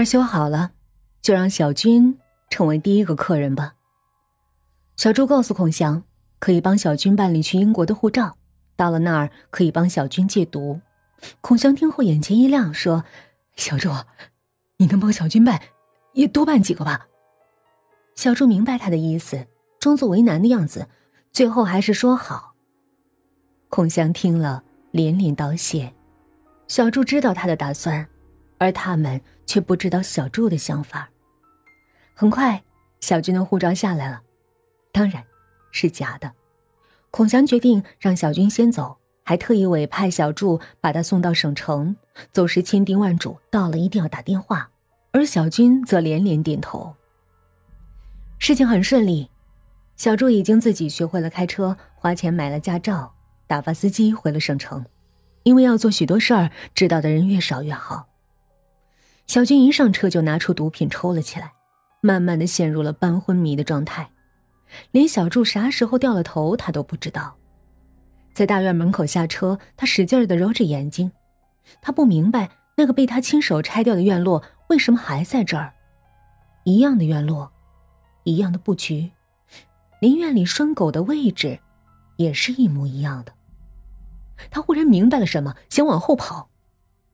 儿修好了，就让小军成为第一个客人吧。小朱告诉孔祥，可以帮小军办理去英国的护照，到了那儿可以帮小军戒毒。孔祥听后眼前一亮，说：“小朱，你能帮小军办，也多办几个吧。”小朱明白他的意思，装作为难的样子，最后还是说好。孔祥听了，连连道谢。小朱知道他的打算，而他们却不知道小柱的想法。很快，小军的护照下来了，当然，是假的。孔祥决定让小军先走，还特意委派小祝把他送到省城。走时千叮万嘱，到了一定要打电话。而小军则连连点头。事情很顺利，小祝已经自己学会了开车，花钱买了驾照，打发司机回了省城。因为要做许多事儿，知道的人越少越好。小军一上车就拿出毒品抽了起来，慢慢的陷入了半昏迷的状态，连小柱啥时候掉了头他都不知道。在大院门口下车，他使劲的揉着眼睛，他不明白那个被他亲手拆掉的院落为什么还在这儿，一样的院落，一样的布局，连院里拴狗的位置，也是一模一样的。他忽然明白了什么，想往后跑，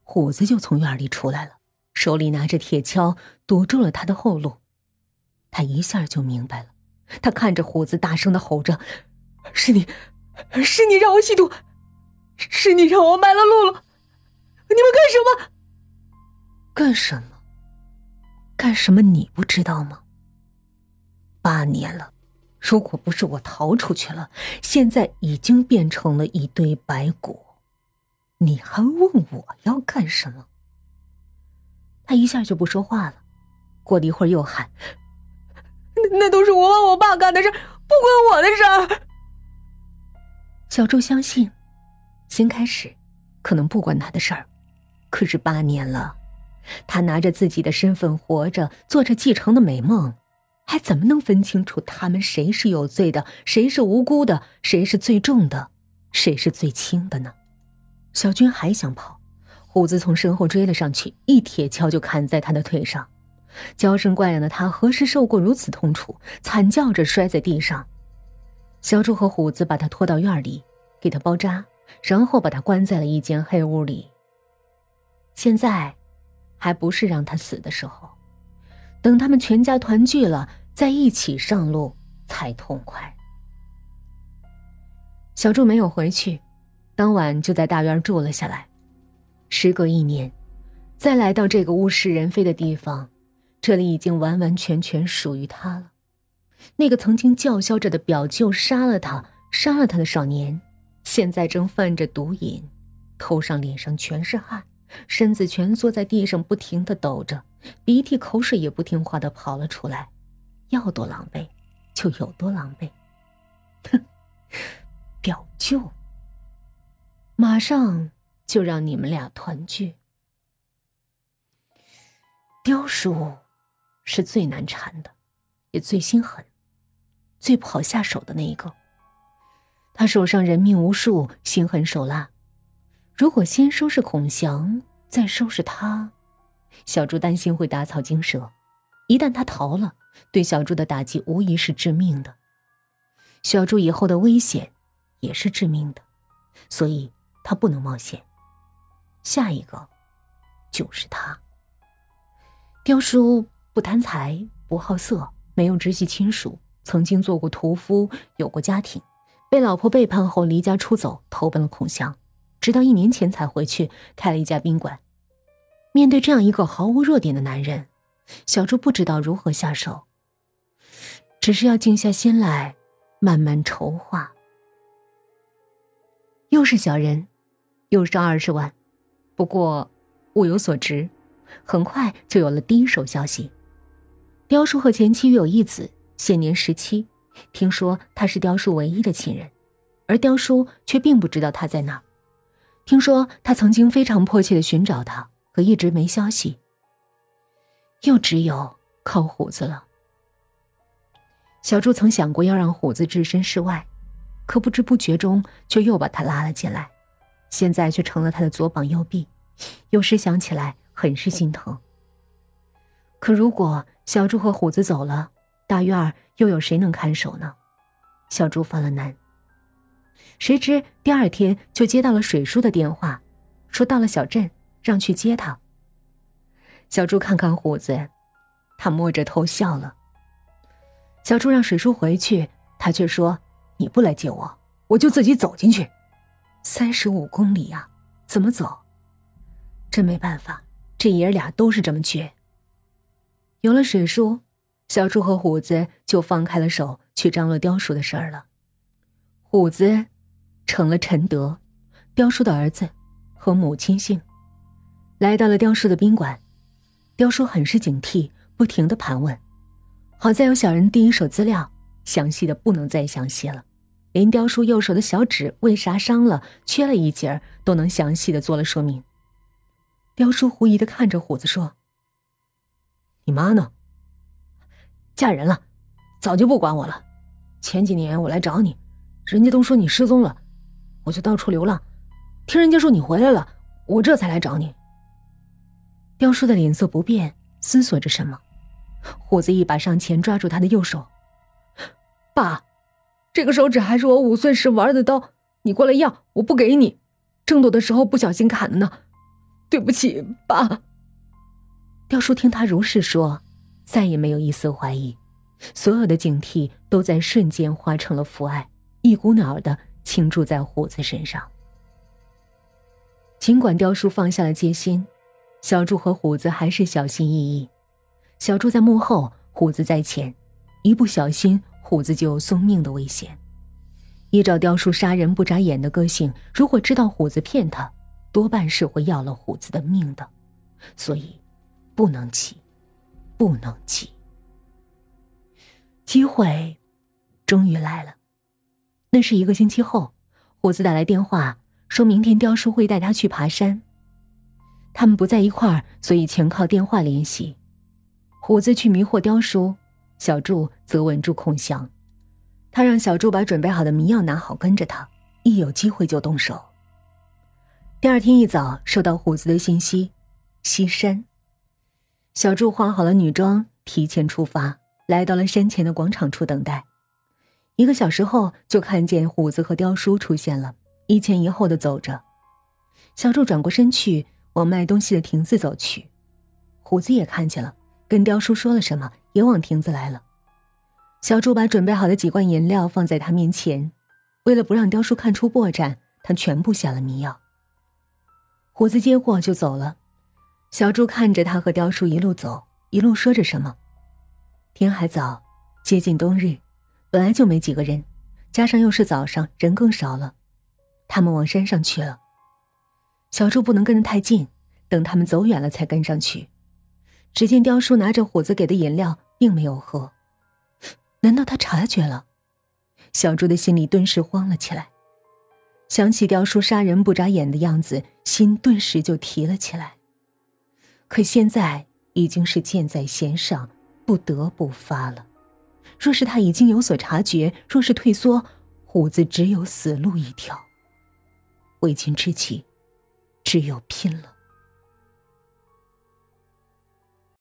虎子就从院里出来了，手里拿着铁锹堵住了他的后路。他一下就明白了，他看着虎子大声的吼着：“是你！”是你让我吸毒，是你让我买了露露，你们干什么？干什么？干什么？你不知道吗？八年了，如果不是我逃出去了，现在已经变成了一堆白骨。你还问我要干什么？他一下就不说话了，过了一会儿又喊：“那那都是我和我爸干的事，不关我的事儿。”小周相信，先开始可能不关他的事儿，可是八年了，他拿着自己的身份活着，做着继承的美梦，还怎么能分清楚他们谁是有罪的，谁是无辜的，谁是最重的，谁是最轻的呢？小军还想跑，虎子从身后追了上去，一铁锹就砍在他的腿上，娇生惯养的他何时受过如此痛楚？惨叫着摔在地上。小朱和虎子把他拖到院里，给他包扎，然后把他关在了一间黑屋里。现在，还不是让他死的时候，等他们全家团聚了，再一起上路才痛快。小柱没有回去，当晚就在大院住了下来。时隔一年，再来到这个物是人非的地方，这里已经完完全全属于他了。那个曾经叫嚣着的表舅杀了他，杀了他的少年，现在正犯着毒瘾，头上脸上全是汗，身子蜷缩在地上，不停的抖着，鼻涕口水也不听话的跑了出来，要多狼狈就有多狼狈。哼，表舅，马上就让你们俩团聚。刁叔是最难缠的，也最心狠。最不好下手的那一个，他手上人命无数，心狠手辣。如果先收拾孔祥，再收拾他，小猪担心会打草惊蛇。一旦他逃了，对小猪的打击无疑是致命的。小猪以后的危险也是致命的，所以他不能冒险。下一个就是他。刁叔不贪财，不好色，没有直系亲属。曾经做过屠夫，有过家庭，被老婆背叛后离家出走，投奔了孔祥，直到一年前才回去开了一家宾馆。面对这样一个毫无弱点的男人，小朱不知道如何下手，只是要静下心来，慢慢筹划。又是小人，又是二十万，不过物有所值，很快就有了第一手消息：刁叔和前妻育有一子。现年十七，听说他是雕叔唯一的亲人，而雕叔却并不知道他在哪。听说他曾经非常迫切的寻找他，可一直没消息。又只有靠虎子了。小朱曾想过要让虎子置身事外，可不知不觉中却又把他拉了进来，现在却成了他的左膀右臂，有时想起来很是心疼。可如果小猪和虎子走了，大院儿又有谁能看守呢？小猪犯了难。谁知第二天就接到了水叔的电话，说到了小镇，让去接他。小猪看看虎子，他摸着头笑了。小猪让水叔回去，他却说：“你不来接我，我就自己走进去。三十五公里呀，怎么走？真没办法，这爷俩都是这么倔。”有了水叔，小猪和虎子就放开了手去张罗雕叔的事儿了。虎子成了陈德，雕叔的儿子，和母亲姓，来到了雕叔的宾馆。雕叔很是警惕，不停的盘问。好在有小人第一手资料，详细的不能再详细了，连雕叔右手的小指为啥伤了、缺了一截都能详细的做了说明。雕叔狐疑的看着虎子说。你妈呢？嫁人了，早就不管我了。前几年我来找你，人家都说你失踪了，我就到处流浪。听人家说你回来了，我这才来找你。雕叔的脸色不变，思索着什么。虎子一把上前抓住他的右手：“爸，这个手指还是我五岁时玩的刀，你过来要，我不给你。争夺的时候不小心砍的呢，对不起，爸。”雕叔听他如是说，再也没有一丝怀疑，所有的警惕都在瞬间化成了父爱，一股脑的倾注在虎子身上。尽管雕叔放下了戒心，小柱和虎子还是小心翼翼。小柱在幕后，虎子在前，一不小心，虎子就有送命的危险。依照雕叔杀人不眨眼的个性，如果知道虎子骗他，多半是会要了虎子的命的，所以。不能急，不能急。机会终于来了。那是一个星期后，虎子打来电话，说明天雕叔会带他去爬山。他们不在一块儿，所以全靠电话联系。虎子去迷惑雕叔，小柱则稳住孔祥。他让小柱把准备好的迷药拿好，跟着他，一有机会就动手。第二天一早，收到虎子的信息，西山。小柱化好了女装，提前出发，来到了山前的广场处等待。一个小时后，就看见虎子和雕叔出现了，一前一后的走着。小柱转过身去，往卖东西的亭子走去。虎子也看见了，跟雕叔说了什么，也往亭子来了。小柱把准备好的几罐饮料放在他面前，为了不让雕叔看出破绽，他全部下了迷药。虎子接过就走了。小朱看着他和雕叔一路走，一路说着什么。天还早，接近冬日，本来就没几个人，加上又是早上，人更少了。他们往山上去了。小猪不能跟得太近，等他们走远了才跟上去。只见雕叔拿着虎子给的饮料，并没有喝。难道他察觉了？小猪的心里顿时慌了起来，想起雕叔杀人不眨眼的样子，心顿时就提了起来。可现在已经是箭在弦上，不得不发了。若是他已经有所察觉，若是退缩，虎子只有死路一条。为君之计，只有拼了。